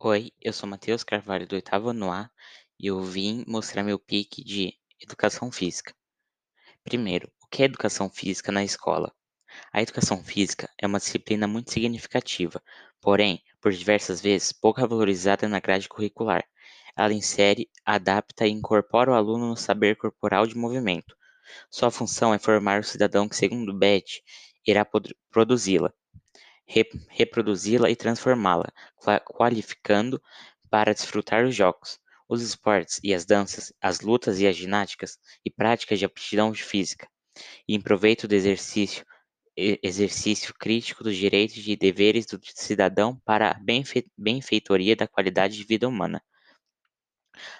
Oi, eu sou Matheus Carvalho do oitavo ano A e eu vim mostrar meu pique de educação física. Primeiro, o que é educação física na escola? A educação física é uma disciplina muito significativa, porém, por diversas vezes, pouco valorizada na grade curricular. Ela insere, adapta e incorpora o aluno no saber corporal de movimento. Sua função é formar o cidadão que, segundo Beth, irá produzi-la, reproduzi-la e transformá-la, qualificando para desfrutar os jogos, os esportes e as danças, as lutas e as ginásticas e práticas de aptidão física, e em proveito do exercício exercício crítico dos direitos e deveres do cidadão para a benfeitoria da qualidade de vida humana.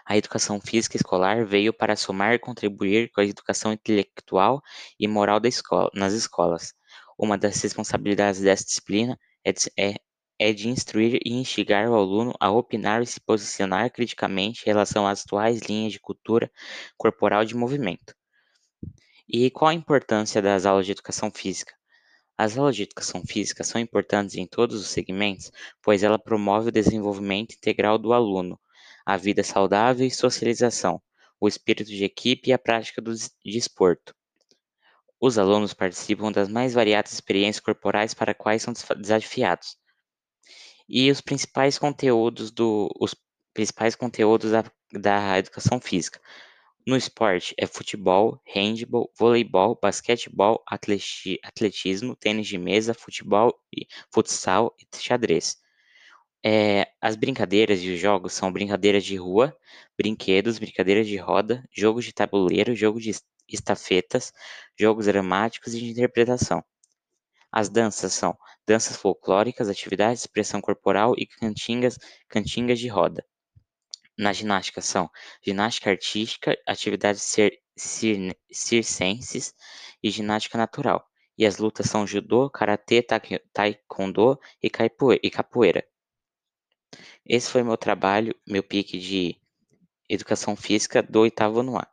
A educação física escolar veio para somar e contribuir com a educação intelectual e moral escola, nas escolas, uma das responsabilidades dessa disciplina é de, é, é de instruir e instigar o aluno a opinar e se posicionar criticamente em relação às atuais linhas de cultura corporal de movimento. E qual a importância das aulas de educação física? As aulas de educação física são importantes em todos os segmentos, pois ela promove o desenvolvimento integral do aluno, a vida saudável e socialização, o espírito de equipe e a prática do desporto. Os alunos participam das mais variadas experiências corporais para quais são desafiados. E os principais conteúdos do os principais conteúdos da, da educação física. No esporte é futebol, handball, voleibol, basquetebol, atleti, atletismo, tênis de mesa, futebol, futsal e xadrez. É, as brincadeiras e os jogos são brincadeiras de rua, brinquedos, brincadeiras de roda, jogos de tabuleiro, jogo de estafetas, jogos dramáticos e de interpretação. As danças são danças folclóricas, atividades de expressão corporal e cantingas, cantingas de roda. Na ginástica são ginástica artística, atividades cir, cir, circenses e ginástica natural. E as lutas são judô, karatê, taekwondo e capoeira. Esse foi meu trabalho, meu pique de educação física do oitavo ano.